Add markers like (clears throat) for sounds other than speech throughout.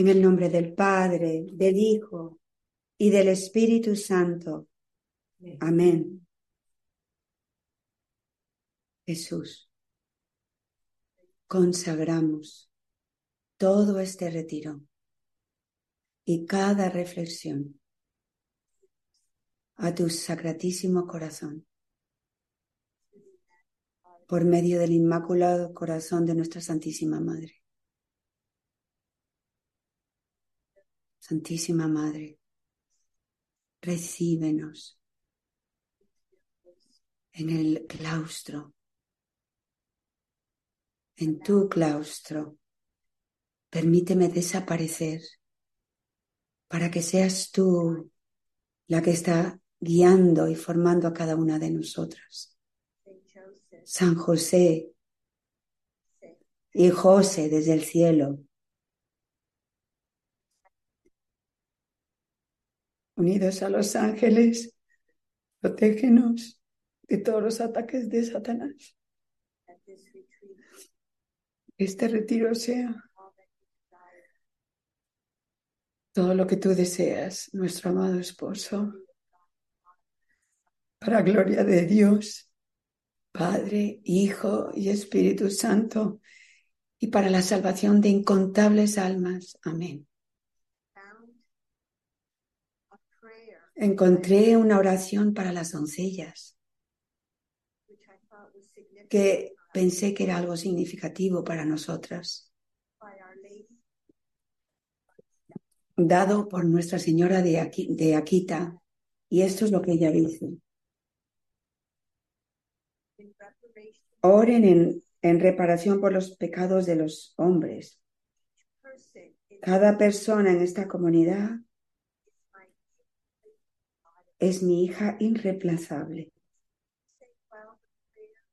En el nombre del Padre, del Hijo y del Espíritu Santo. Amén. Jesús, consagramos todo este retiro y cada reflexión a tu sacratísimo corazón por medio del inmaculado corazón de nuestra Santísima Madre. Santísima Madre, recíbenos en el claustro, en tu claustro. Permíteme desaparecer para que seas tú la que está guiando y formando a cada una de nosotras. San José y José desde el cielo, unidos a los ángeles, protégenos de todos los ataques de Satanás. Este retiro sea todo lo que tú deseas, nuestro amado esposo, para gloria de Dios, Padre, Hijo y Espíritu Santo, y para la salvación de incontables almas. Amén. Encontré una oración para las doncellas que pensé que era algo significativo para nosotras, dado por Nuestra Señora de, Aquita, y esto es lo que ella dice. Oren en, reparación por los pecados de los hombres. Cada persona en esta comunidad es mi hija irreemplazable.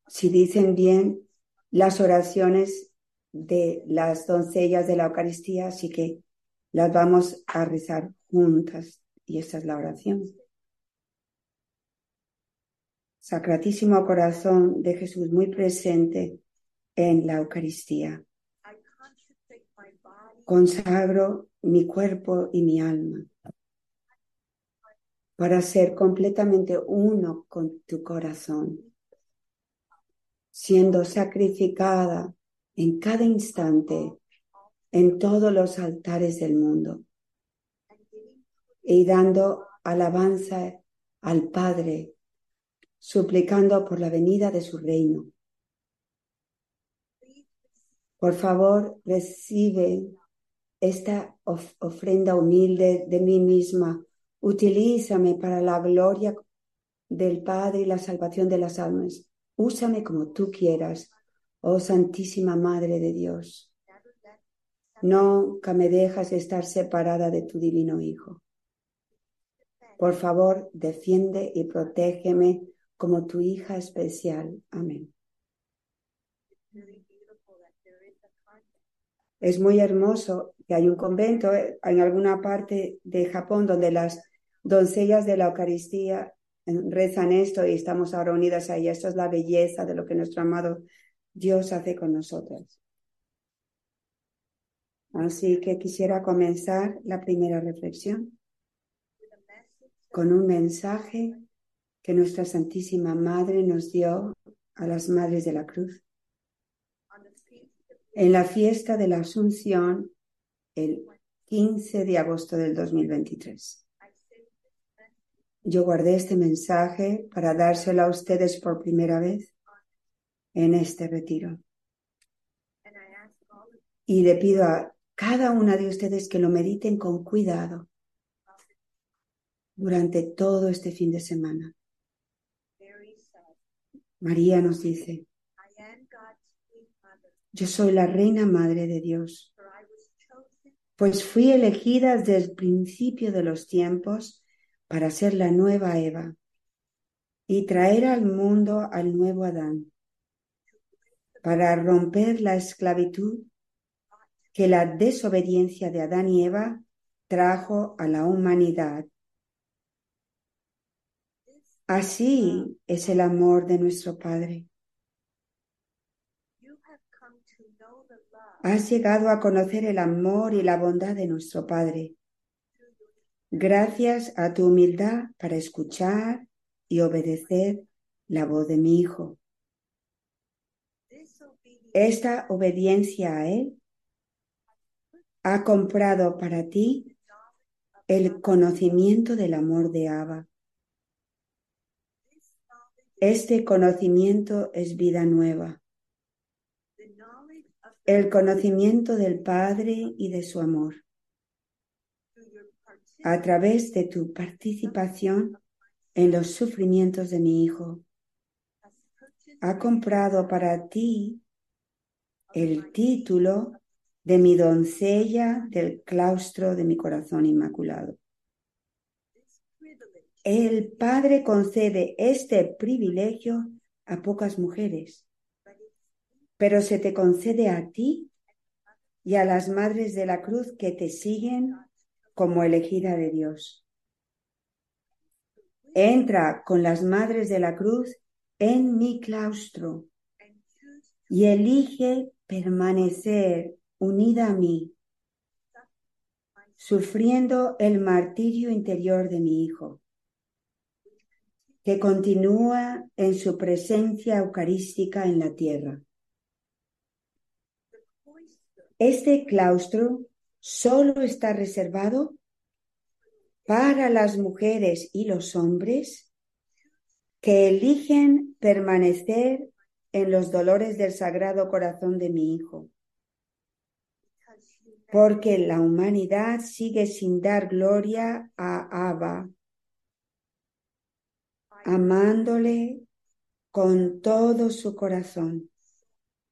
Si dicen bien las oraciones de las doncellas de la Eucaristía, así que las vamos a rezar juntas. Y esta es la oración. Sacratísimo corazón de Jesús muy presente en la Eucaristía. Consagro mi cuerpo y mi alma para ser completamente uno con tu corazón, siendo sacrificada en cada instante en todos los altares del mundo y dando alabanza al Padre, suplicando por la venida de su reino. Por favor, recibe esta ofrenda humilde de mí misma Utilízame para la gloria del Padre y la salvación de las almas. Úsame como tú quieras, oh Santísima Madre de Dios. Nunca me dejas estar separada de tu divino Hijo. Por favor, defiende y protégeme como tu hija especial. Amén. Es muy hermoso que hay un convento eh, en alguna parte de Japón donde las doncellas de la Eucaristía rezan esto y estamos ahora unidas ahí. Esto es la belleza de lo que nuestro amado Dios hace con nosotras. Así que quisiera comenzar la primera reflexión con un mensaje que nuestra Santísima Madre nos dio a las Madres de la Cruz. En la fiesta de la Asunción, el 15 de agosto del 2023. Yo guardé este mensaje para dárselo a ustedes por primera vez en este retiro. Y le pido a cada una de ustedes que lo mediten con cuidado durante todo este fin de semana. María nos dice, yo soy la reina madre de Dios, pues fui elegida desde el principio de los tiempos para ser la nueva Eva y traer al mundo al nuevo Adán, para romper la esclavitud que la desobediencia de Adán y Eva trajo a la humanidad. Así es el amor de nuestro Padre. Has llegado a conocer el amor y la bondad de nuestro Padre. Gracias a tu humildad para escuchar y obedecer la voz de mi Hijo. Esta obediencia a Él ha comprado para ti el conocimiento del amor de Abba. Este conocimiento es vida nueva. El conocimiento del Padre y de su amor. A través de tu participación en los sufrimientos de mi Hijo, ha comprado para ti el título de mi doncella del claustro de mi corazón inmaculado. El Padre concede este privilegio a pocas mujeres, pero se te concede a ti y a las madres de la cruz que te siguen como elegida de Dios. Entra con las madres de la cruz en mi claustro y elige permanecer unida a mí, sufriendo el martirio interior de mi Hijo que continúa en su presencia eucarística en la tierra. Este claustro solo está reservado para las mujeres y los hombres que eligen permanecer en los dolores del Sagrado Corazón de mi Hijo, porque la humanidad sigue sin dar gloria a Abba, amándole con todo su corazón,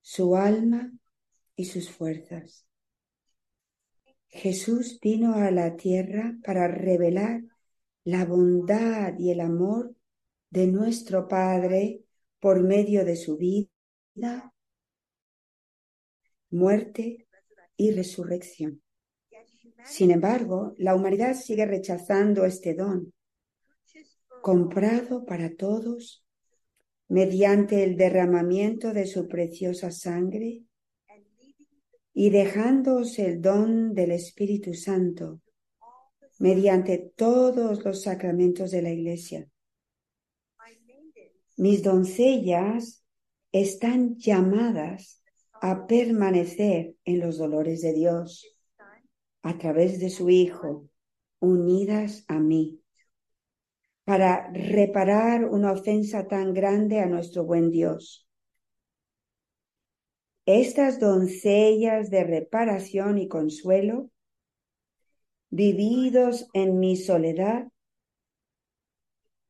su alma y sus fuerzas. Jesús vino a la tierra para revelar la bondad y el amor de nuestro Padre por medio de su vida, muerte y resurrección. Sin embargo, la humanidad sigue rechazando este don comprado para todos mediante el derramamiento de su preciosa sangre y dejándoos el don del Espíritu Santo mediante todos los sacramentos de la Iglesia. Mis doncellas están llamadas a permanecer en los dolores de Dios a través de su Hijo, unidas a mí para reparar una ofensa tan grande a nuestro buen Dios. Estas doncellas de reparación y consuelo, vividos en mi soledad,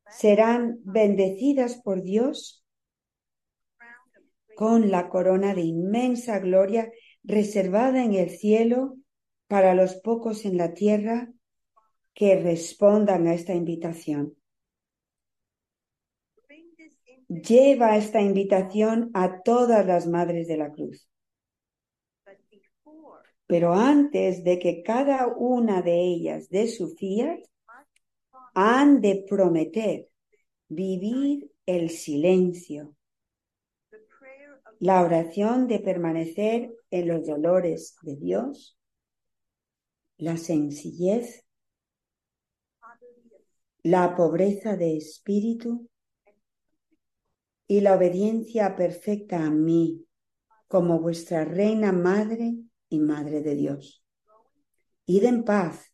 serán bendecidas por Dios con la corona de inmensa gloria reservada en el cielo para los pocos en la tierra que respondan a esta invitación lleva esta invitación a todas las madres de la cruz. Pero antes de que cada una de ellas dé su fiat, han de prometer vivir el silencio, la oración de permanecer en los dolores de Dios, la sencillez, la pobreza de espíritu y la obediencia perfecta a mí como vuestra reina madre y madre de Dios. Id en paz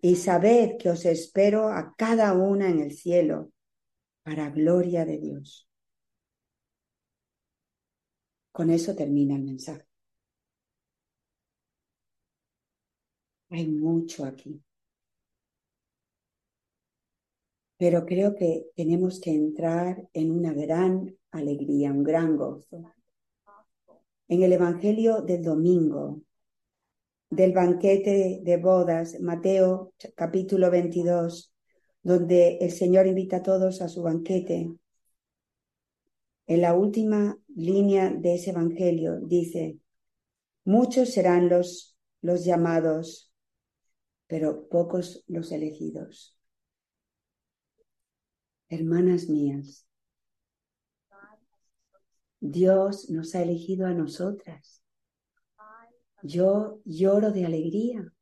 y sabed que os espero a cada una en el cielo para gloria de Dios. Con eso termina el mensaje. Hay mucho aquí. Pero creo que tenemos que entrar en una gran alegría, un gran gozo. En el Evangelio del domingo, del banquete de bodas, Mateo capítulo 22, donde el Señor invita a todos a su banquete, en la última línea de ese Evangelio dice, muchos serán los, los llamados, pero pocos los elegidos hermanas mías, Dios nos ha elegido a nosotras Yo lloro de alegría.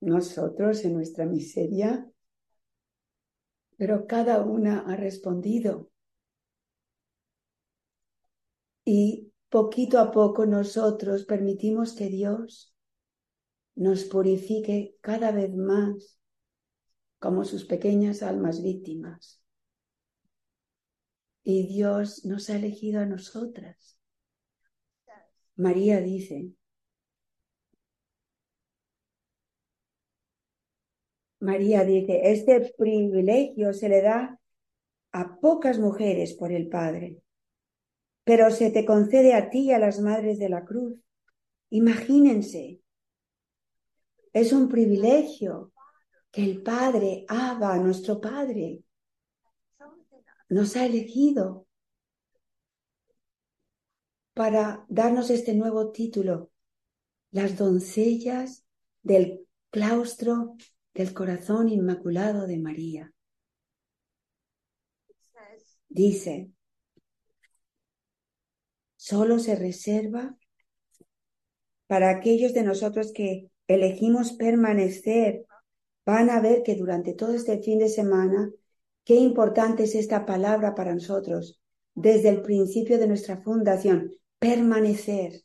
Nosotros en nuestra miseria, pero cada una ha respondido. Y poquito a poco nosotros permitimos que Dios nos purifique cada vez más como sus pequeñas almas víctimas. Y Dios nos ha elegido a nosotras. María dice, María dice, este privilegio se le da a pocas mujeres por el Padre, pero se te concede a ti y a las madres de la cruz. Imagínense, es un privilegio que el Padre, Abba, nuestro Padre, nos ha elegido para darnos este nuevo título, las doncellas del claustro del corazón inmaculado de María. Dice, solo se reserva para aquellos de nosotros que elegimos permanecer van a ver que durante todo este fin de semana, qué importante es esta palabra para nosotros desde el principio de nuestra fundación, permanecer.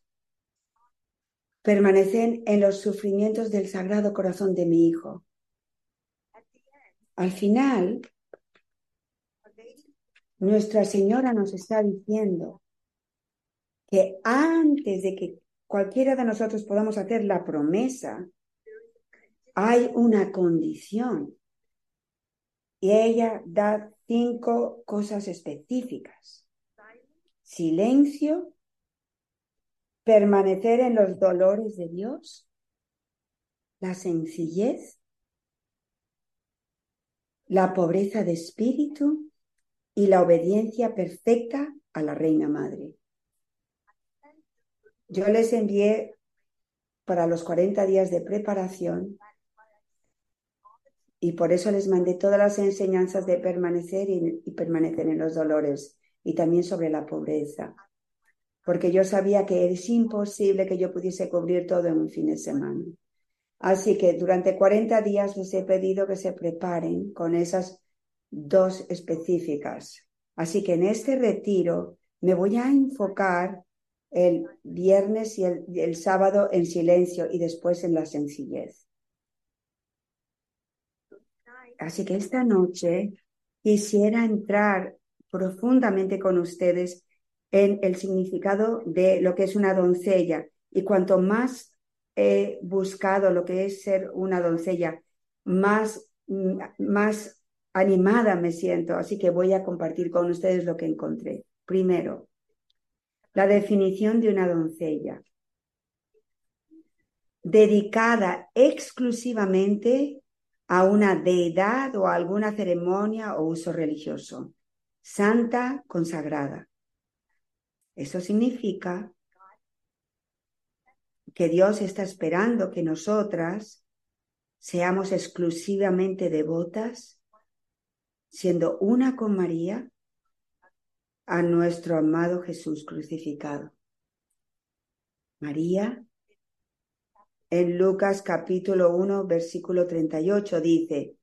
Permanecer en los sufrimientos del Sagrado Corazón de mi Hijo. Al final, Nuestra Señora nos está diciendo que antes de que cualquiera de nosotros podamos hacer la promesa, hay una condición. Y ella da cinco cosas específicas. Silencio, permanecer en los dolores de Dios, la sencillez, la pobreza de espíritu y la obediencia perfecta a la Reina Madre. Yo les envié para los 40 días de preparación y por eso les mandé todas las enseñanzas de permanecer y, permanecer en los dolores y también sobre la pobreza. Porque yo sabía que es imposible que yo pudiese cubrir todo en un fin de semana. Así que durante 40 días les he pedido que se preparen con esas dos específicas. Así que en este retiro me voy a enfocar el viernes y el sábado en silencio y después en la sencillez. Así que esta noche quisiera entrar profundamente con ustedes en el significado de lo que es una doncella. Y cuanto más he buscado lo que es ser una doncella, más, más animada me siento. Así que voy a compartir con ustedes lo que encontré. Primero, la definición de una doncella. Dedicada exclusivamente a una deidad o a alguna ceremonia o uso religioso. Santa consagrada. Eso significa que Dios está esperando que nosotras seamos exclusivamente devotas, siendo una con María, a nuestro amado Jesús crucificado. María en Lucas capítulo 1, versículo 38 dice,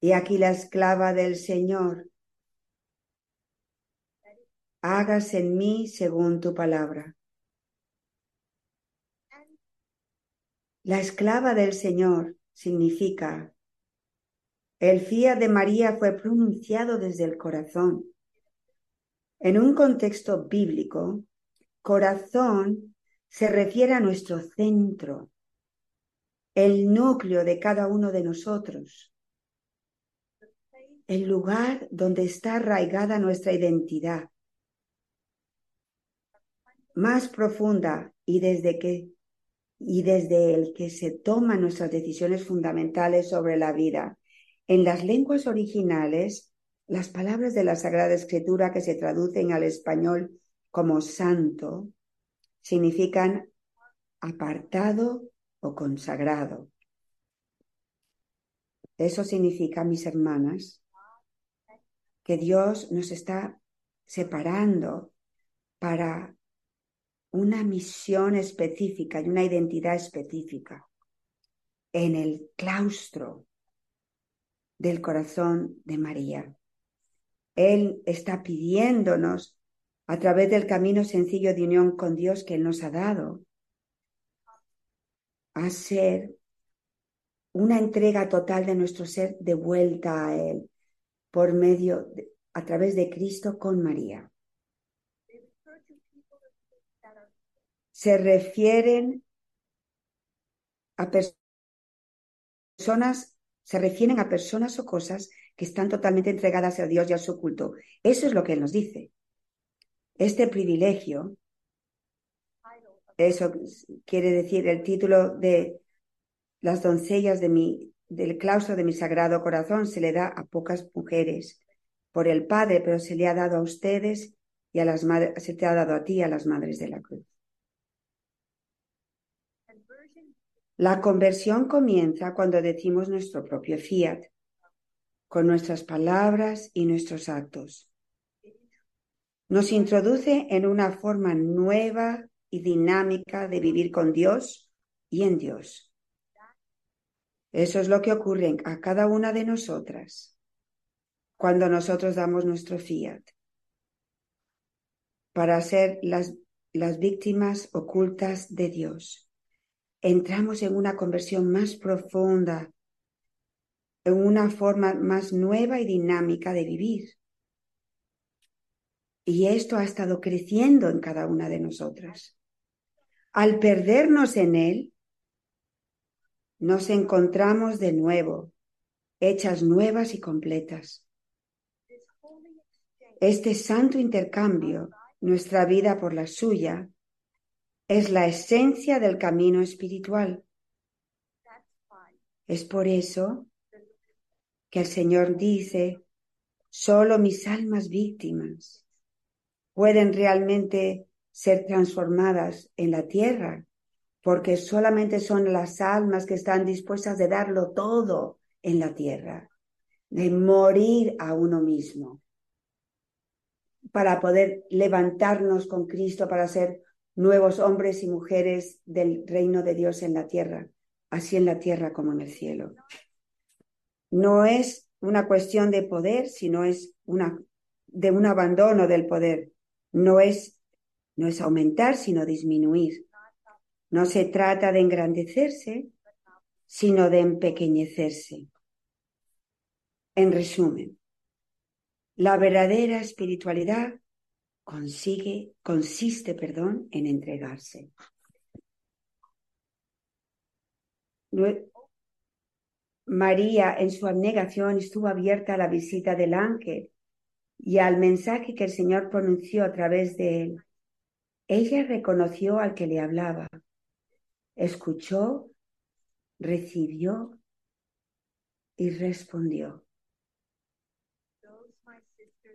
y aquí la esclava del Señor, hágase en mí según tu palabra. La esclava del Señor significa, el fiat de María fue pronunciado desde el corazón. En un contexto bíblico, corazón se refiere a nuestro centro, el núcleo de cada uno de nosotros, el lugar donde está arraigada nuestra identidad más profunda y desde que y desde el que se toman nuestras decisiones fundamentales sobre la vida. En las lenguas originales, las palabras de la Sagrada Escritura que se traducen al español como santo significan apartado o consagrado. Eso significa, mis hermanas, que Dios nos está separando para una misión específica y una identidad específica en el claustro del corazón de María. Él está pidiéndonos a través del camino sencillo de unión con Dios que Él nos ha dado a ser una entrega total de nuestro ser de vuelta a Él por medio, a través de Cristo con María. Se refieren a personas, se refieren a personas o cosas que están totalmente entregadas a Dios y a su culto. Eso es lo que Él nos dice. Este privilegio, eso quiere decir el título de las doncellas de mi, del claustro de mi sagrado corazón, se le da a pocas mujeres por el Padre, pero se le ha dado a ustedes y a las madres, se te ha dado a ti a las madres de la cruz. La conversión comienza cuando decimos nuestro propio fiat, con nuestras palabras y nuestros actos nos introduce en una forma nueva y dinámica de vivir con Dios y en Dios. Eso es lo que ocurre a cada una de nosotras cuando nosotros damos nuestro fiat para ser las, las víctimas ocultas de Dios. Entramos en una conversión más profunda, en una forma más nueva y dinámica de vivir. Y esto ha estado creciendo en cada una de nosotras. Al perdernos en Él, nos encontramos de nuevo, hechas nuevas y completas. Este santo intercambio, nuestra vida por la suya, es la esencia del camino espiritual. Es por eso que el Señor dice, solo mis almas víctimas pueden realmente ser transformadas en la tierra, porque solamente son las almas que están dispuestas de darlo todo en la tierra, de morir a uno mismo, para poder levantarnos con Cristo, para ser nuevos hombres y mujeres del reino de Dios en la tierra, así en la tierra como en el cielo. No es una cuestión de poder, sino es una de un abandono del poder, no es, no es aumentar, sino disminuir. No se trata de engrandecerse, sino de empequeñecerse. En resumen, la verdadera espiritualidad consigue, consiste, perdón, en entregarse. María, en su abnegación, estuvo abierta a la visita del ángel y al mensaje que el Señor pronunció a través de él. Ella reconoció al que le hablaba, escuchó, recibió y respondió.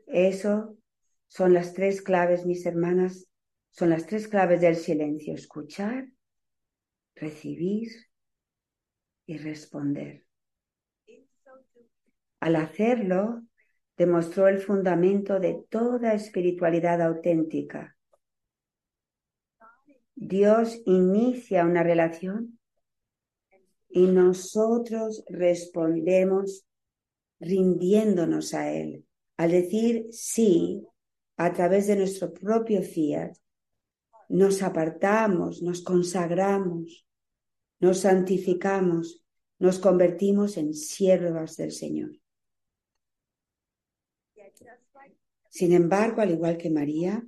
Eso son las tres claves, mis hermanas, son las tres claves del silencio. Escuchar, recibir y responder. Al hacerlo, demostró el fundamento de toda espiritualidad auténtica. Dios inicia una relación y nosotros respondemos rindiéndonos a Él. Al decir sí a través de nuestro propio fiat, nos apartamos, nos consagramos, nos santificamos, nos convertimos en siervas del Señor. Sin embargo, al igual que María,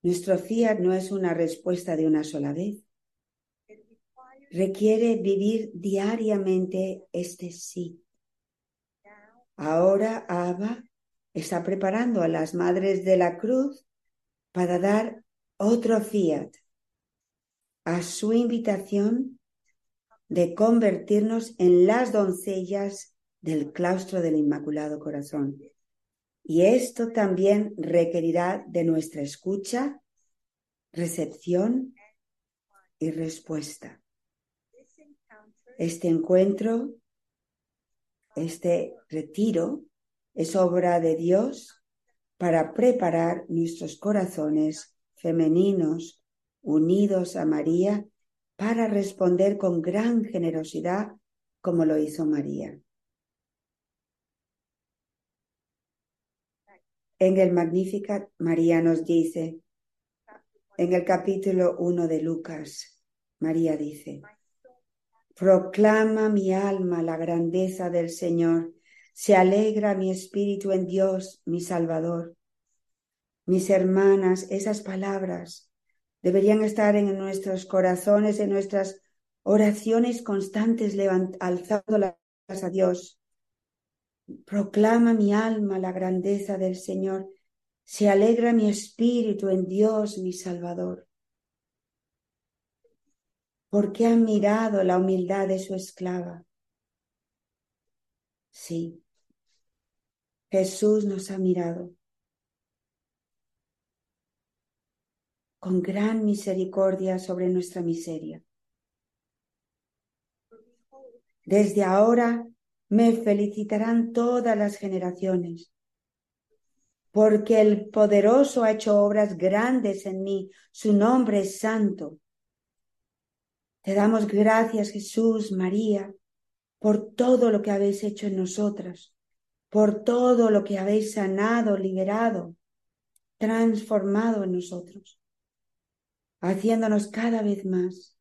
nuestro fiat no es una respuesta de una sola vez. Requiere vivir diariamente este sí. Ahora Abba está preparando a las madres de la cruz para dar otro fiat a su invitación de convertirnos en las doncellas del claustro del Inmaculado Corazón. Y esto también requerirá de nuestra escucha, recepción y respuesta. Este encuentro, este retiro, es obra de Dios para preparar nuestros corazones femeninos unidos a María para responder con gran generosidad como lo hizo María. En el Magnificat, María nos dice, en el capítulo 1 de Lucas, María dice, proclama mi alma la grandeza del Señor, se alegra mi espíritu en Dios, mi Salvador. Mis hermanas, esas palabras deberían estar en nuestros corazones, en nuestras oraciones constantes, alzando a Dios Proclama mi alma la grandeza del Señor. Se alegra mi espíritu en Dios mi Salvador. Porque ha mirado la humildad de su esclava. Sí, Jesús nos ha mirado con gran misericordia sobre nuestra miseria. Desde ahora me felicitarán todas las generaciones, porque el poderoso ha hecho obras grandes en mí, su nombre es santo. Te damos gracias, Jesús, María, por todo lo que habéis hecho en nosotras, por todo lo que habéis sanado, liberado, transformado en nosotros, haciéndonos cada vez más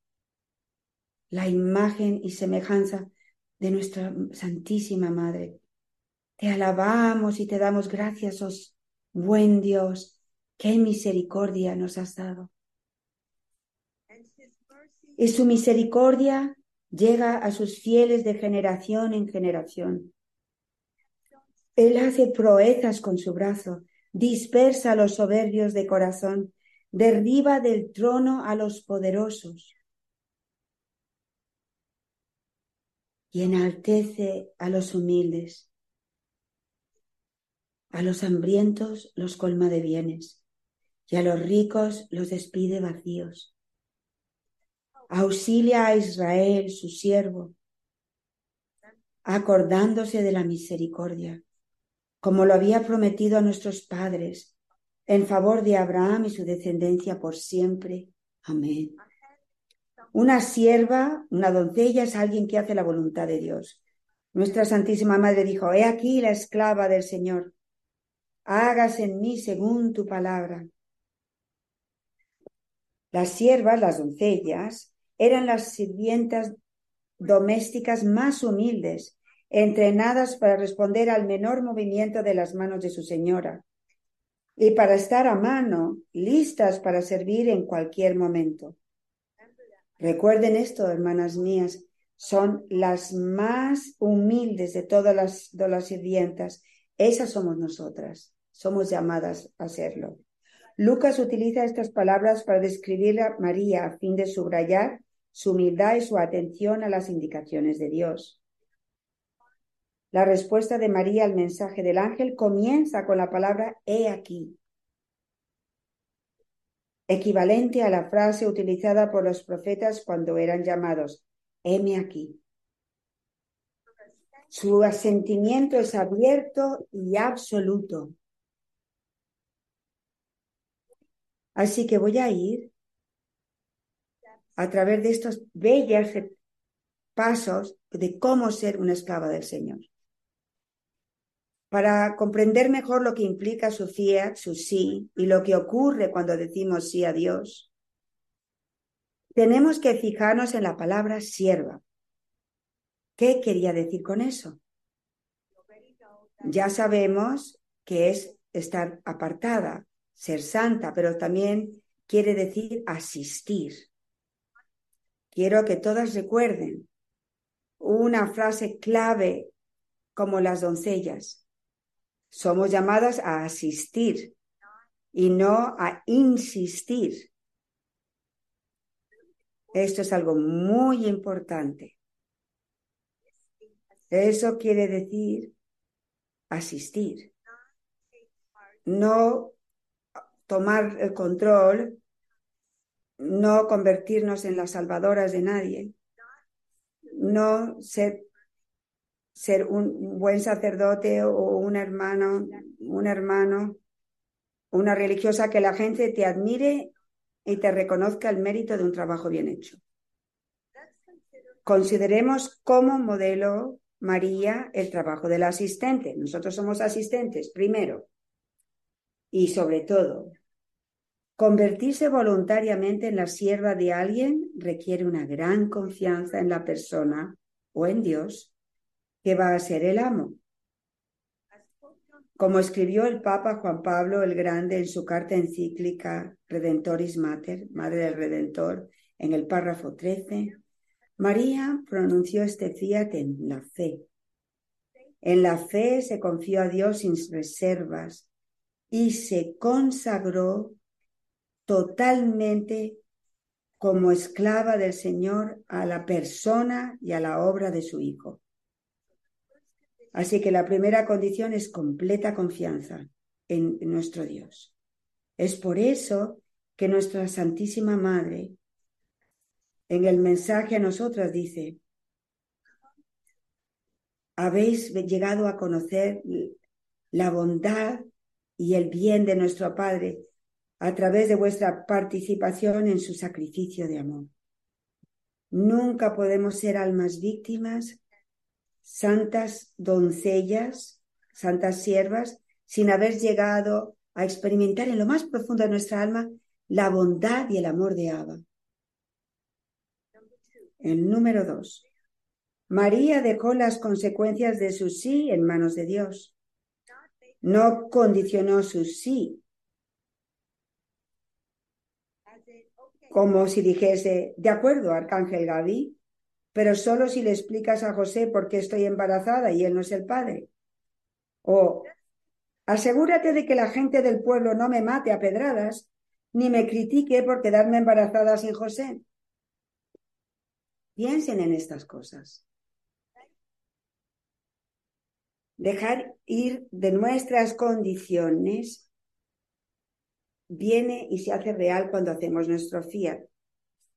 la imagen y semejanza de nuestra Santísima Madre. Te alabamos y te damos gracias, oh buen Dios, qué misericordia nos has dado. Y su misericordia llega a sus fieles de generación en generación. Él hace proezas con su brazo, dispersa a los soberbios de corazón, derriba del trono a los poderosos. Y enaltece a los humildes. A los hambrientos los colma de bienes y a los ricos los despide vacíos. Auxilia a Israel, su siervo, acordándose de la misericordia, como lo había prometido a nuestros padres, en favor de Abraham y su descendencia por siempre. Amén. Una sierva, una doncella, es alguien que hace la voluntad de Dios. Nuestra Santísima Madre dijo, he aquí la esclava del Señor, hágase en mí según tu palabra. Las siervas, las doncellas, eran las sirvientas domésticas más humildes, entrenadas para responder al menor movimiento de las manos de su señora y para estar a mano, listas para servir en cualquier momento. Recuerden esto, hermanas mías, son las más humildes de todas las, las sirvientas. Esas somos nosotras, somos llamadas a serlo. Lucas utiliza estas palabras para describir a María a fin de subrayar su humildad y su atención a las indicaciones de Dios. La respuesta de María al mensaje del ángel comienza con la palabra he aquí equivalente a la frase utilizada por los profetas cuando eran llamados, heme aquí. Su asentimiento es abierto y absoluto. Así que voy a ir a través de estos bellos pasos de cómo ser una esclava del Señor para comprender mejor lo que implica su fiat, su sí, y lo que ocurre cuando decimos sí a Dios, tenemos que fijarnos en la palabra sierva. ¿Qué quería decir con eso? Ya sabemos que es estar apartada, ser santa, pero también quiere decir asistir. Quiero que todas recuerden una frase clave como las doncellas. Somos llamadas a asistir y no a insistir. Esto es algo muy importante. Eso quiere decir asistir. No tomar el control, no convertirnos en las salvadoras de nadie, no ser ser un buen sacerdote o un hermano, un hermano una religiosa que la gente te admire y te reconozca el mérito de un trabajo bien hecho. Consideremos como modelo María el trabajo del asistente. Nosotros somos asistentes, primero. Y sobre todo, convertirse voluntariamente en la sierva de alguien requiere una gran confianza en la persona o en Dios que va a ser el amo. Como escribió el Papa Juan Pablo el Grande en su carta encíclica Redentoris Mater, Madre del Redentor, en el párrafo 13, María pronunció este fiat en la fe. En la fe se confió a Dios sin reservas y se consagró totalmente como esclava del Señor a la persona y a la obra de su Hijo. Así que la primera condición es completa confianza en nuestro Dios. Es por eso que nuestra Santísima Madre en el mensaje a nosotras dice, habéis llegado a conocer la bondad y el bien de nuestro Padre a través de vuestra participación en su sacrificio de amor. Nunca podemos ser almas víctimas, santas doncellas, santas siervas, sin haber llegado a experimentar en lo más profundo de nuestra alma la bondad y el amor de Abba. El número dos. María dejó las consecuencias de su sí en manos de Dios. No condicionó su sí. Como si dijese, de acuerdo, Arcángel Gaby, pero solo si le explicas a José por qué estoy embarazada y él no es el padre. O asegúrate de que la gente del pueblo no me mate a pedradas, ni me critique por quedarme embarazada sin José. Piensen en estas cosas. Dejar ir de nuestras condiciones viene y se hace real cuando hacemos nuestro fiat.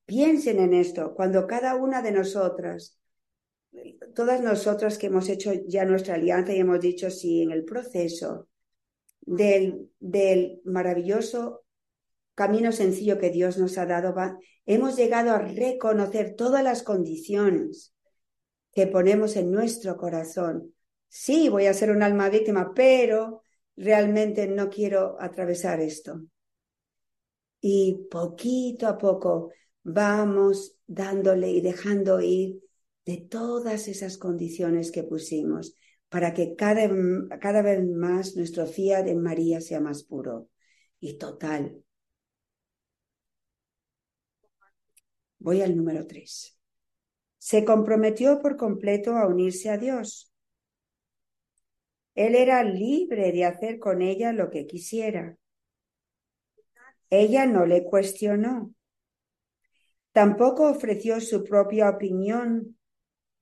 Piensen en esto, cuando cada una de nosotras, todas nosotras que hemos hecho ya nuestra alianza y hemos dicho sí en el proceso del, del maravilloso camino sencillo que Dios nos ha dado, hemos llegado a reconocer todas las condiciones que ponemos en nuestro corazón. Sí, voy a ser un alma víctima, pero realmente no quiero atravesar esto. Y poquito a poco vamos dándole y dejando ir de todas esas condiciones que pusimos para que cada, cada vez más nuestro fiat en María sea más puro y total Voy al número tres. Se comprometió por completo a unirse a Dios. Él era libre de hacer con ella lo que quisiera. Ella no le cuestionó. Tampoco ofreció su propia opinión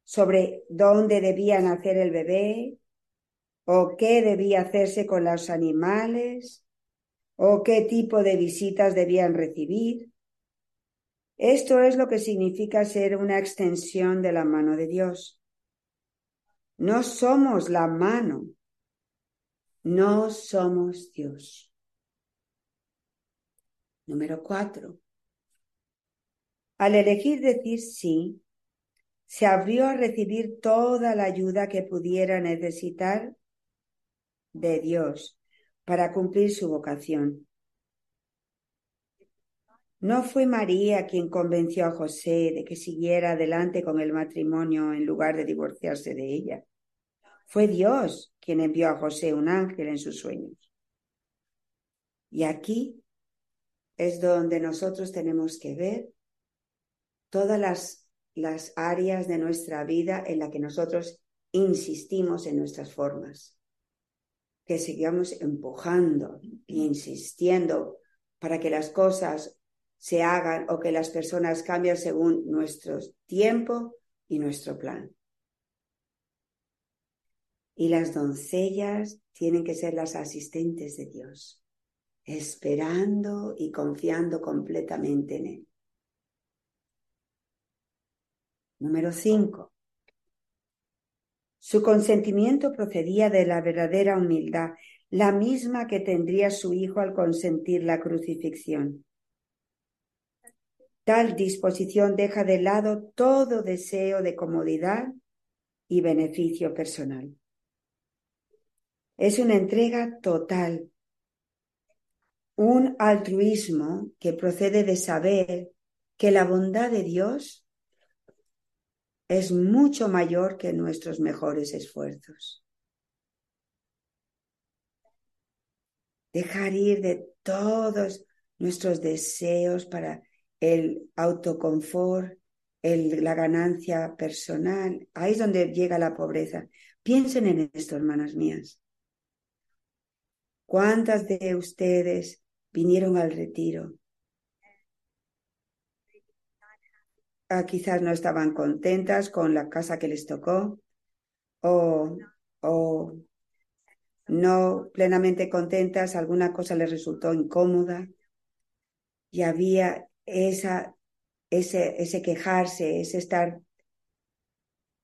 sobre dónde debía nacer el bebé, o qué debía hacerse con los animales, o qué tipo de visitas debían recibir. Esto es lo que significa ser una extensión de la mano de Dios. No somos la mano, no somos Dios. Número cuatro. Al elegir decir sí, se abrió a recibir toda la ayuda que pudiera necesitar de Dios para cumplir su vocación. No fue María quien convenció a José de que siguiera adelante con el matrimonio en lugar de divorciarse de ella. Fue Dios quien envió a José un ángel en sus sueños. Y aquí es donde nosotros tenemos que ver todas las, las áreas de nuestra vida en las que nosotros insistimos en nuestras formas. Que sigamos empujando e insistiendo para que las cosas se hagan o que las personas cambien según nuestro tiempo y nuestro plan. Y las doncellas tienen que ser las asistentes de Dios, esperando y confiando completamente en Él. Número 5. Su consentimiento procedía de la verdadera humildad. la misma que tendría su hijo al consentir la crucifixión. Tal disposición deja de lado todo deseo de comodidad y beneficio personal. Es una entrega total, un altruismo que procede de saber que la bondad de Dios es mucho mayor que nuestros mejores esfuerzos. Dejar ir de todos nuestros deseos para el autoconfort, la ganancia personal. Ahí es donde llega la pobreza. Piensen en esto, hermanas mías. ¿Cuántas de ustedes vinieron al retiro? Ah, quizás no estaban contentas con la casa que les tocó o, o no plenamente contentas, alguna cosa les resultó incómoda y había esa, ese, ese quejarse, ese estar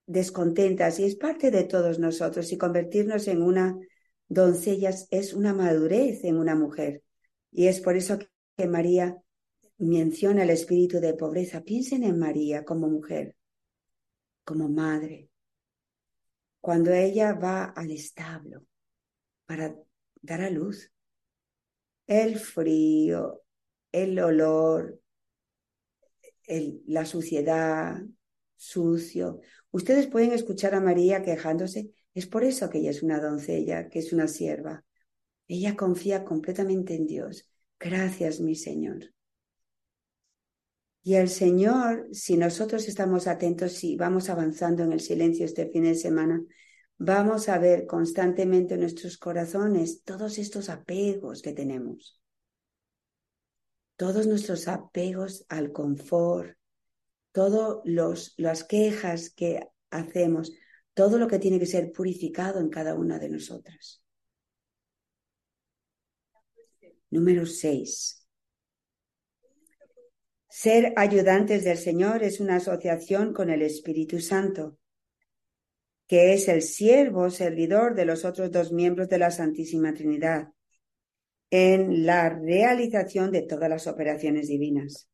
descontentas y es parte de todos nosotros y convertirnos en una doncella es una madurez en una mujer y es por eso que María menciona el espíritu de pobreza. Piensen en María como mujer, como madre. Cuando ella va al establo para dar a luz, el frío, el olor, la suciedad, sucio. Ustedes pueden escuchar a María quejándose. Es por eso que ella es una doncella, que es una sierva. Ella confía completamente en Dios. Gracias, mi Señor. Y el Señor, si nosotros estamos atentos, si vamos avanzando en el silencio este fin de semana, vamos a ver constantemente en nuestros corazones todos estos apegos que tenemos todos nuestros apegos al confort, todas las quejas que hacemos, todo lo que tiene que ser purificado en cada una de nosotras. Número 6. Ser ayudantes del Señor es una asociación con el Espíritu Santo, que es el siervo servidor de los otros dos miembros de la Santísima Trinidad en la realización de todas las operaciones divinas.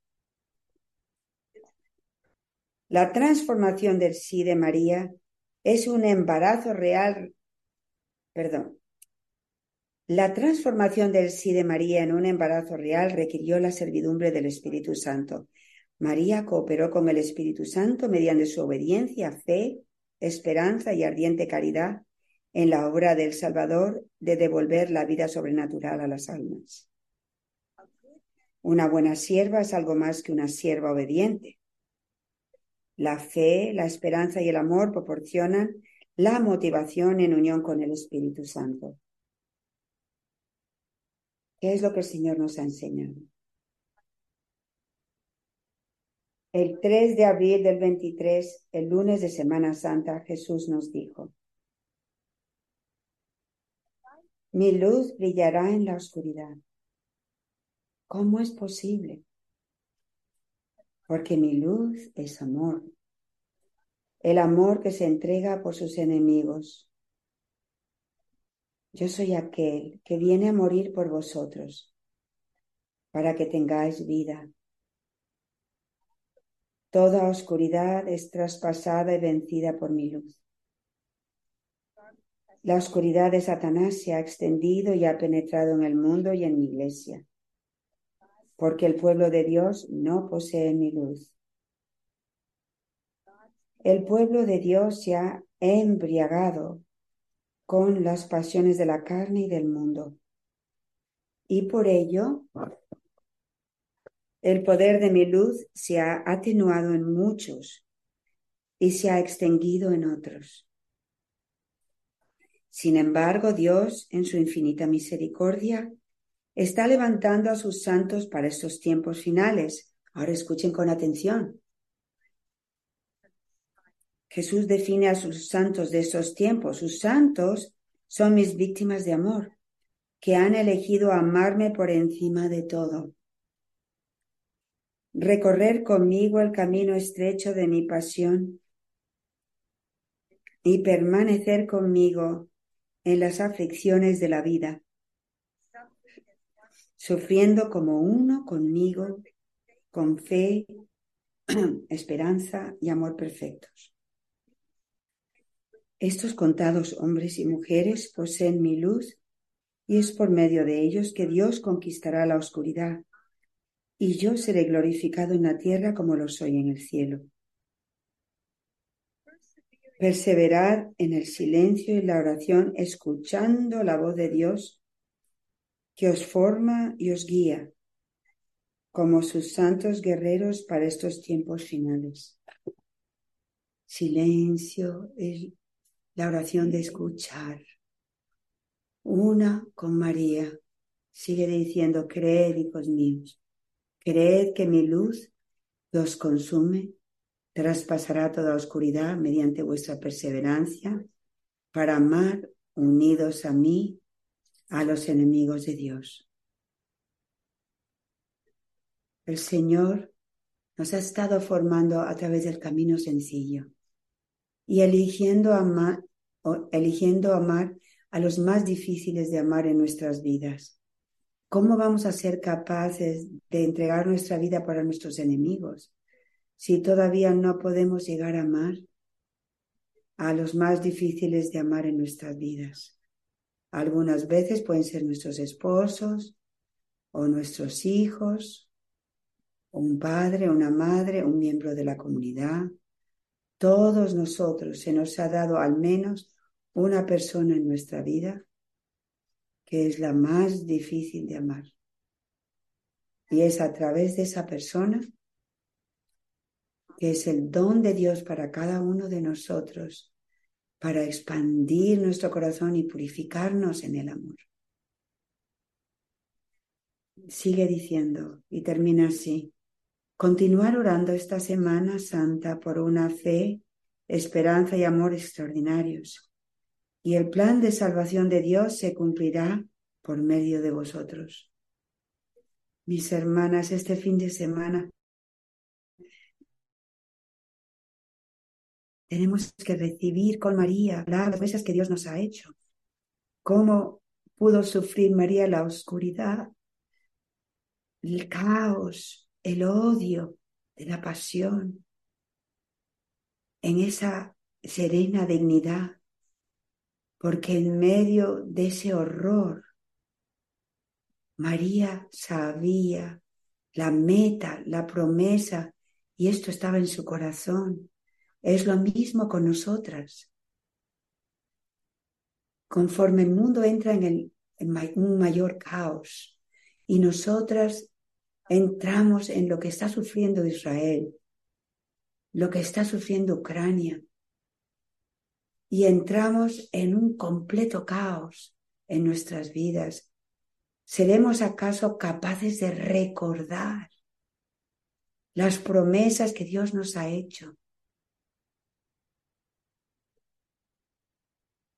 La transformación del sí de María es un embarazo real, perdón, la transformación del sí de María en un embarazo real requirió la servidumbre del Espíritu Santo. María cooperó con el Espíritu Santo mediante su obediencia, fe, esperanza y ardiente caridad en la obra del Salvador de devolver la vida sobrenatural a las almas. Una buena sierva es algo más que una sierva obediente. La fe, la esperanza y el amor proporcionan la motivación en unión con el Espíritu Santo. ¿Qué es lo que el Señor nos ha enseñado? El 3 de abril del 23, el lunes de Semana Santa, Jesús nos dijo, Mi luz brillará en la oscuridad. ¿Cómo es posible? Porque mi luz es amor. El amor que se entrega por sus enemigos. Yo soy aquel que viene a morir por vosotros, para que tengáis vida. Toda oscuridad es traspasada y vencida por mi luz. La oscuridad de Satanás se ha extendido y ha penetrado en el mundo y en mi iglesia, porque el pueblo de Dios no posee mi luz. El pueblo de Dios se ha embriagado con las pasiones de la carne y del mundo. Y por ello, el poder de mi luz se ha atenuado en muchos y se ha extinguido en otros. Sin embargo, Dios, en su infinita misericordia, está levantando a sus santos para estos tiempos finales. Ahora escuchen con atención. Jesús define a sus santos de esos tiempos. Sus santos son mis víctimas de amor, que han elegido amarme por encima de todo. Recorrer conmigo el camino estrecho de mi pasión y permanecer conmigo en las aflicciones de la vida, sufriendo como uno conmigo, con fe, (clears throat) esperanza y amor perfectos. Estos contados hombres y mujeres poseen mi luz y es por medio de ellos que Dios conquistará la oscuridad y yo seré glorificado en la tierra como lo soy en el cielo. Perseverar en el silencio y la oración escuchando la voz de Dios que os forma y os guía como sus santos guerreros para estos tiempos finales. Silencio la oración de escuchar. Una con María. Sigue diciendo, creed, hijos míos, creed que mi luz los consume, traspasará toda oscuridad mediante vuestra perseverancia para amar unidos a mí a los enemigos de Dios. El Señor nos ha estado formando a través del camino sencillo y eligiendo amar, eligiendo amar a los más difíciles de amar en nuestras vidas. ¿Cómo vamos a ser capaces de entregar nuestra vida para nuestros enemigos si todavía no podemos llegar a amar a los más difíciles de amar en nuestras vidas? Algunas veces pueden ser nuestros esposos o nuestros hijos un padre, una madre, un miembro de la comunidad. Todos nosotros se nos ha dado al menos una persona en nuestra vida que es la más difícil de amar. Y es a través de esa persona que es el don de Dios para cada uno de nosotros, para expandir nuestro corazón y purificarnos en el amor. Sigue diciendo y termina así. Continuar orando esta Semana Santa por una fe, esperanza y amor extraordinarios. Y el plan de salvación de Dios se cumplirá por medio de vosotros. Mis hermanas, este fin de semana tenemos que recibir con María las veces que Dios nos ha hecho. ¿Cómo pudo sufrir María la oscuridad, el caos, el odio de la pasión en esa serena dignidad, porque en medio de ese horror, María sabía la meta, la promesa, y esto estaba en su corazón. Es lo mismo con nosotras. Conforme el mundo entra en, en un mayor caos y nosotras entramos en lo que está sufriendo Israel, lo que está sufriendo Ucrania, y entramos en un completo caos en nuestras vidas. ¿Seremos acaso capaces de recordar las promesas que Dios nos ha hecho?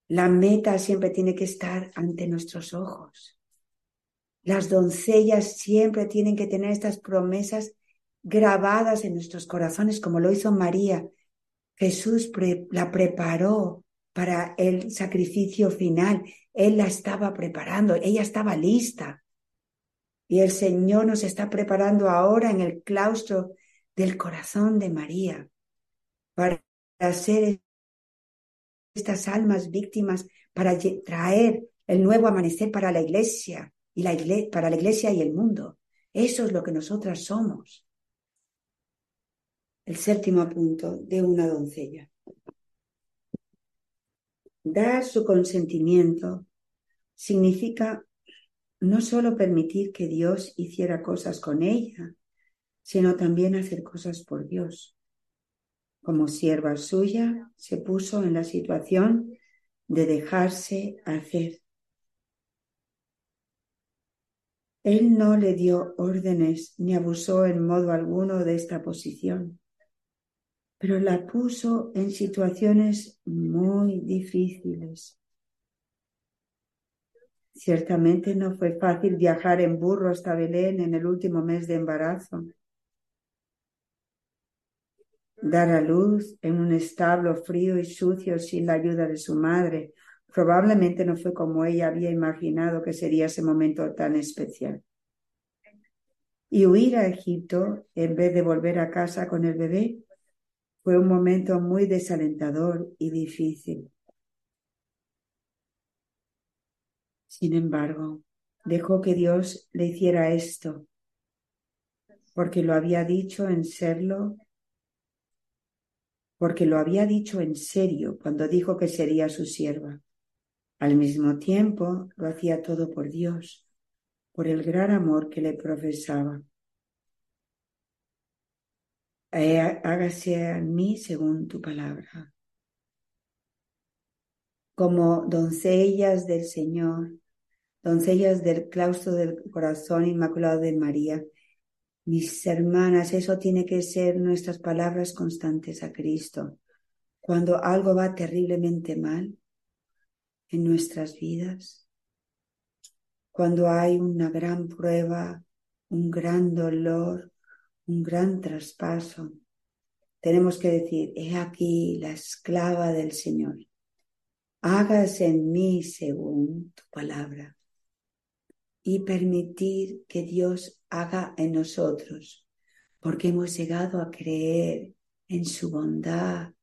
La meta siempre tiene que estar ante nuestros ojos. Las doncellas siempre tienen que tener estas promesas grabadas en nuestros corazones, como lo hizo María. Jesús la preparó para el sacrificio final. Él la estaba preparando, ella estaba lista. Y el Señor nos está preparando ahora en el claustro del corazón de María para hacer estas almas víctimas, para traer el nuevo amanecer para la iglesia, y para la iglesia y el mundo. Eso es lo que nosotras somos. El séptimo punto de una doncella. Dar su consentimiento significa no solo permitir que Dios hiciera cosas con ella, sino también hacer cosas por Dios. Como sierva suya, se puso en la situación de dejarse hacer Él no le dio órdenes ni abusó en modo alguno de esta posición, pero la puso en situaciones muy difíciles. Ciertamente no fue fácil viajar en burro hasta Belén en el último mes de embarazo. Dar a luz en un establo frío y sucio sin la ayuda de su madre Probablemente no fue como ella había imaginado que sería ese momento tan especial. Y huir a Egipto en vez de volver a casa con el bebé fue un momento muy desalentador y difícil. Sin embargo, dejó que Dios le hiciera esto, porque lo había dicho en serlo, porque lo había dicho en serio cuando dijo que sería su sierva. Al mismo tiempo, lo hacía todo por Dios, por el gran amor que le profesaba. Hágase a mí según tu palabra. Como doncellas del Señor, doncellas del claustro del corazón inmaculado de María, mis hermanas, eso tiene que ser nuestras palabras constantes a Cristo. Cuando algo va terriblemente mal, en nuestras vidas, cuando hay una gran prueba, un gran dolor, un gran traspaso, tenemos que decir, he aquí la esclava del Señor, hágase en mí según tu palabra y permitir que Dios haga en nosotros, porque hemos llegado a creer en su bondad,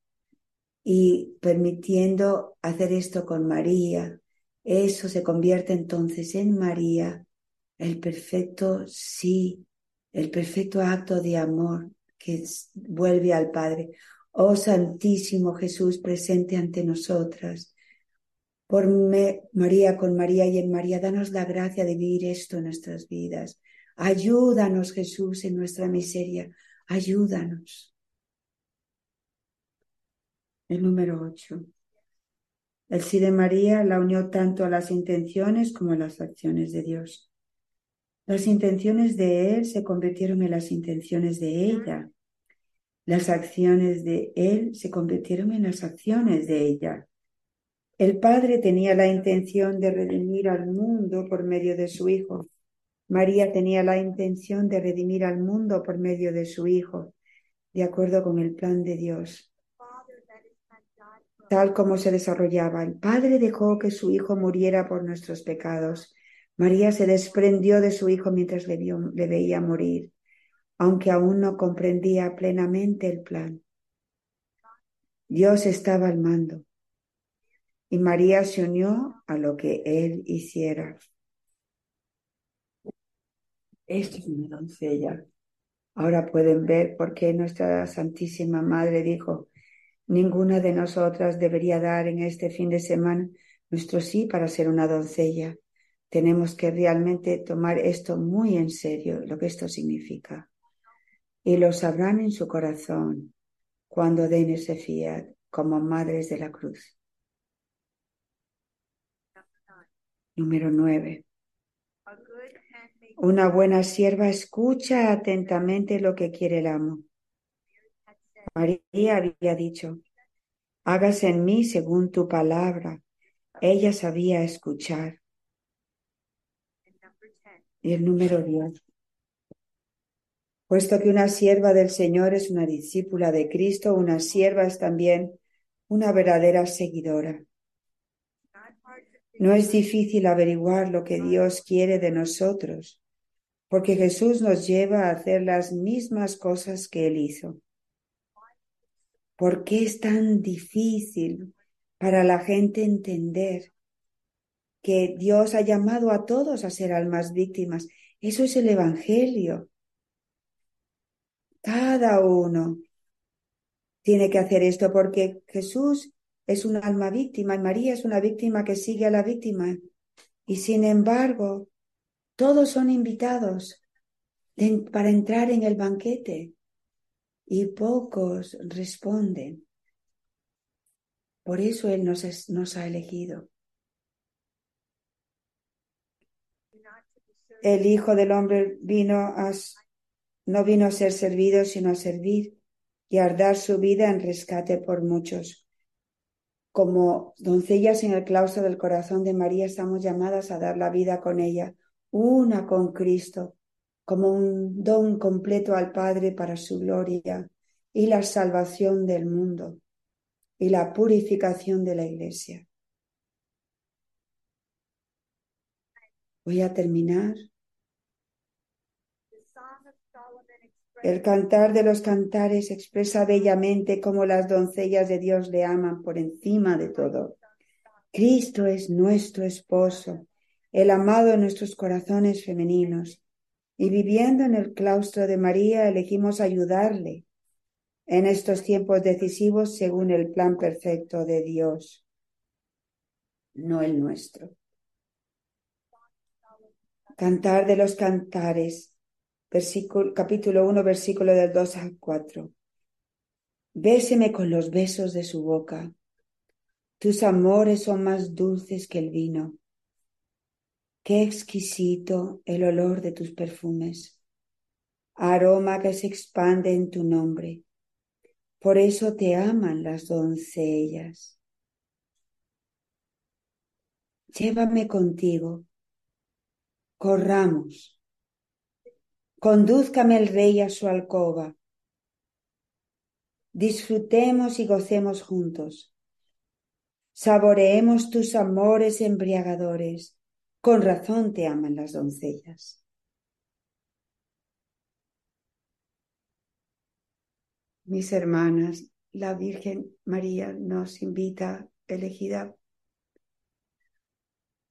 y permitiendo hacer esto con María, eso se convierte entonces en María el perfecto sí, el perfecto acto de amor que vuelve al Padre. Oh Santísimo Jesús presente ante nosotras. Por María, con María y en María, danos la gracia de vivir esto en nuestras vidas. Ayúdanos, Jesús, en nuestra miseria. Ayúdanos. El número 8. El sí de María la unió tanto a las intenciones como a las acciones de Dios. Las intenciones de Él se convirtieron en las intenciones de ella. Las acciones de Él se convirtieron en las acciones de ella. El Padre tenía la intención de redimir al mundo por medio de su Hijo. María tenía la intención de redimir al mundo por medio de su Hijo, de acuerdo con el plan de Dios tal como se desarrollaba. El Padre dejó que su Hijo muriera por nuestros pecados. María se desprendió de su Hijo mientras le, veía morir, aunque aún no comprendía plenamente el plan. Dios estaba al mando y María se unió a lo que Él hiciera. Esto es una doncella. Ahora pueden ver por qué nuestra Santísima Madre dijo, Ninguna de nosotras debería dar en este fin de semana nuestro sí para ser una doncella. Tenemos que realmente tomar esto muy en serio, lo que esto significa. Y lo sabrán en su corazón cuando den ese fiat como madres de la cruz. Número nueve. Una buena sierva escucha atentamente lo que quiere el amo María había dicho, hágase en mí según tu palabra. Ella sabía escuchar. Y el número 10. Puesto que una sierva del Señor es una discípula de Cristo, una sierva es también una verdadera seguidora. No es difícil averiguar lo que Dios quiere de nosotros, porque Jesús nos lleva a hacer las mismas cosas que Él hizo. ¿Por qué es tan difícil para la gente entender que Dios ha llamado a todos a ser almas víctimas? Eso es el Evangelio. Cada uno tiene que hacer esto porque Jesús es un alma víctima y María es una víctima que sigue a la víctima. Y sin embargo, todos son invitados para entrar en el banquete y pocos responden. Por eso Él nos, ha elegido. El Hijo del Hombre vino a, no vino a ser servido, sino a servir y a dar su vida en rescate por muchos. Como doncellas en el claustro del corazón de María, estamos llamadas a dar la vida con ella, una con Cristo, como un don completo al Padre para su gloria y la salvación del mundo y la purificación de la Iglesia. Voy a terminar. El cantar de los cantares expresa bellamente cómo las doncellas de Dios le aman por encima de todo. Cristo es nuestro esposo, el amado de nuestros corazones femeninos. Y viviendo en el claustro de María, elegimos ayudarle en estos tiempos decisivos según el plan perfecto de Dios, no el nuestro. Cantar de los cantares, capítulo 1, versículo del 2 al 4. Béseme con los besos de su boca. Tus amores son más dulces que el vino. Qué exquisito el olor de tus perfumes, aroma que se expande en tu nombre. Por eso te aman las doncellas. Llévame contigo corramos. Condúzcame el rey a su alcoba. Disfrutemos y gocemos juntos. Saboreemos tus amores embriagadores. Con razón te aman las doncellas. Mis hermanas, la Virgen María nos invita, elegida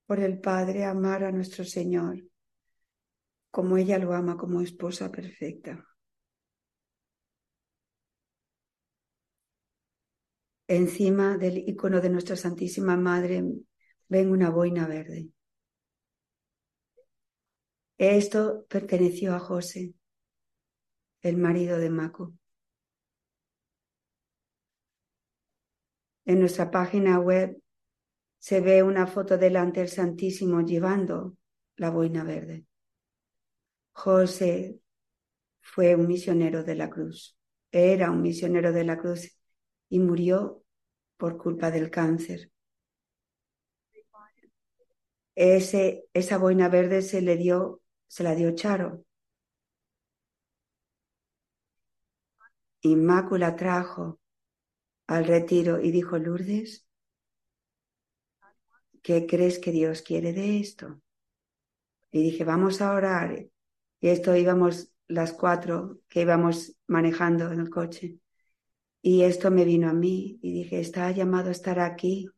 por el Padre amar a nuestro Señor como ella lo ama como esposa perfecta. Encima del icono de nuestra Santísima Madre ven una boina verde. Esto perteneció a José, el marido de Maco. En nuestra página web se ve una foto delante del Santísimo llevando la boina verde. José fue un misionero de la cruz, era un misionero de la cruz y murió por culpa del cáncer. Ese, esa boina verde se le dio, se la dio Charo. Inmácula trajo al retiro y dijo, Lourdes, ¿qué crees que Dios quiere de esto? Y dije, vamos a orar. Y esto íbamos las cuatro que íbamos manejando en el coche. Y esto me vino a mí y dije, está llamado a estar aquí.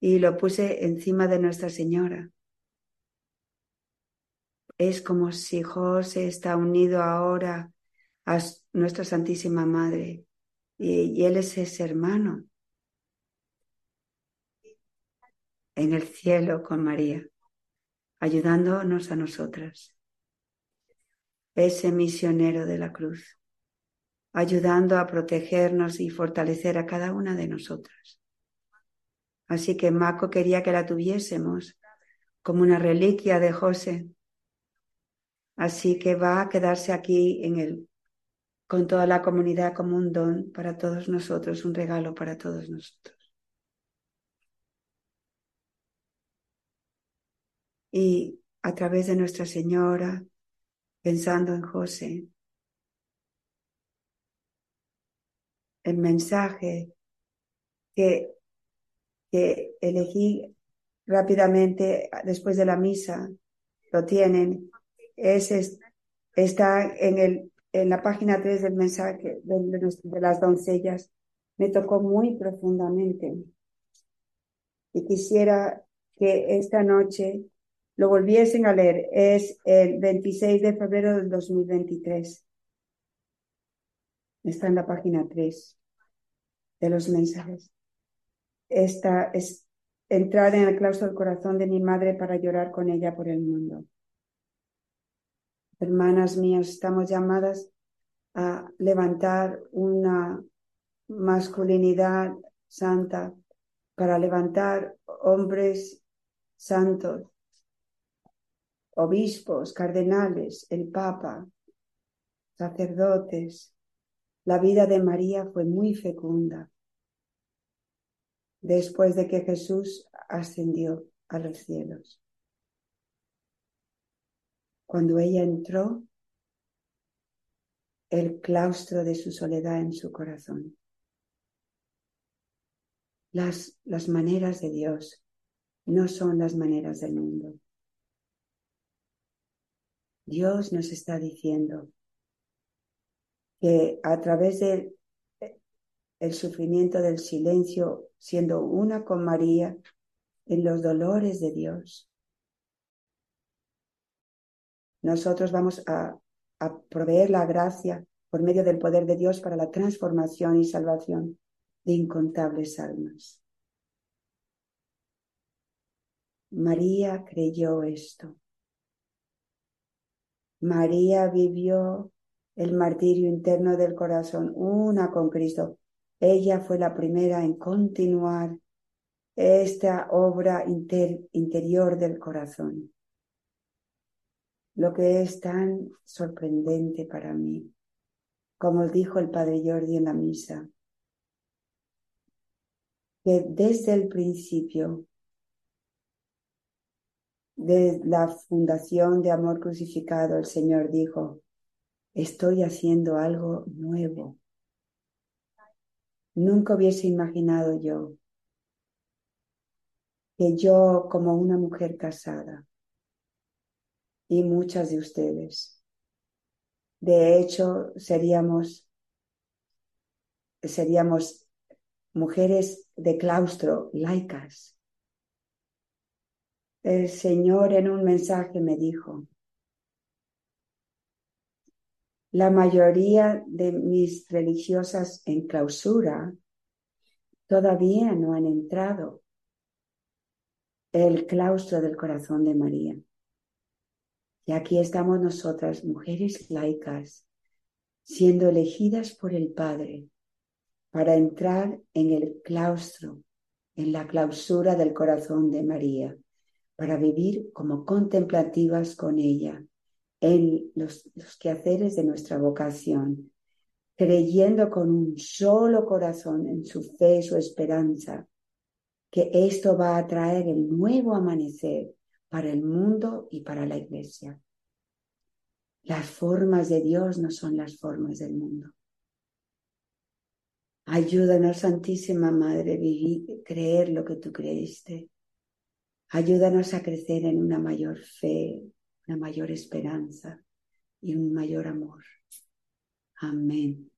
Y lo puse encima de Nuestra Señora. Es como si José está unido ahora a nuestra Santísima Madre y, Él es ese hermano. en el cielo con María, ayudándonos a nosotras. Ese misionero de la cruz, ayudando a protegernos y fortalecer a cada una de nosotras. Así que Maco quería que la tuviésemos como una reliquia de José. Así que va a quedarse aquí en el, con toda la comunidad como un don para todos nosotros, un regalo para todos nosotros. y a través de Nuestra Señora, pensando en José, el mensaje que, que elegí rápidamente después de la misa, lo tienen, es, está en, el, en la página 3 del mensaje de, de las doncellas. Me tocó muy profundamente y quisiera que esta noche lo volviesen a leer. Es el 26 de febrero del 2023. Está en la página 3 de los mensajes. Esta es entrar en el claustro del corazón de mi madre para llorar con ella por el mundo. Hermanas mías, estamos llamadas a levantar una masculinidad santa, para levantar hombres santos obispos, cardenales, el Papa, sacerdotes. La vida de María fue muy fecunda después de que Jesús ascendió a los cielos. Cuando ella entró, el claustro de su soledad en su corazón. Las, las maneras de Dios no son las maneras del mundo. Dios nos está diciendo que a través del el sufrimiento del silencio, siendo una con María en los dolores de Dios, nosotros vamos a, proveer la gracia por medio del poder de Dios para la transformación y salvación de incontables almas. María creyó esto. María vivió el martirio interno del corazón, una con Cristo. Ella fue la primera en continuar esta obra interior del corazón. Lo que es tan sorprendente para mí, como dijo el Padre Jordi en la misa, que desde el principio de la fundación de Amor Crucificado, el Señor dijo, estoy haciendo algo nuevo. Nunca hubiese imaginado yo que yo como una mujer casada y muchas de ustedes, de hecho, seríamos, seríamos mujeres de claustro, laicas, el Señor en un mensaje me dijo, la mayoría de mis religiosas en clausura todavía no han entrado el claustro del corazón de María. Y aquí estamos nosotras, mujeres laicas, siendo elegidas por el Padre para entrar en el claustro, en la clausura del corazón de María para vivir como contemplativas con ella en los, quehaceres de nuestra vocación, creyendo con un solo corazón en su fe, su esperanza, que esto va a traer el nuevo amanecer para el mundo y para la iglesia. Las formas de Dios no son las formas del mundo. Ayúdanos, Santísima Madre, vivir, creer lo que tú creíste. Ayúdanos a crecer en una mayor fe, una mayor esperanza y un mayor amor. Amén.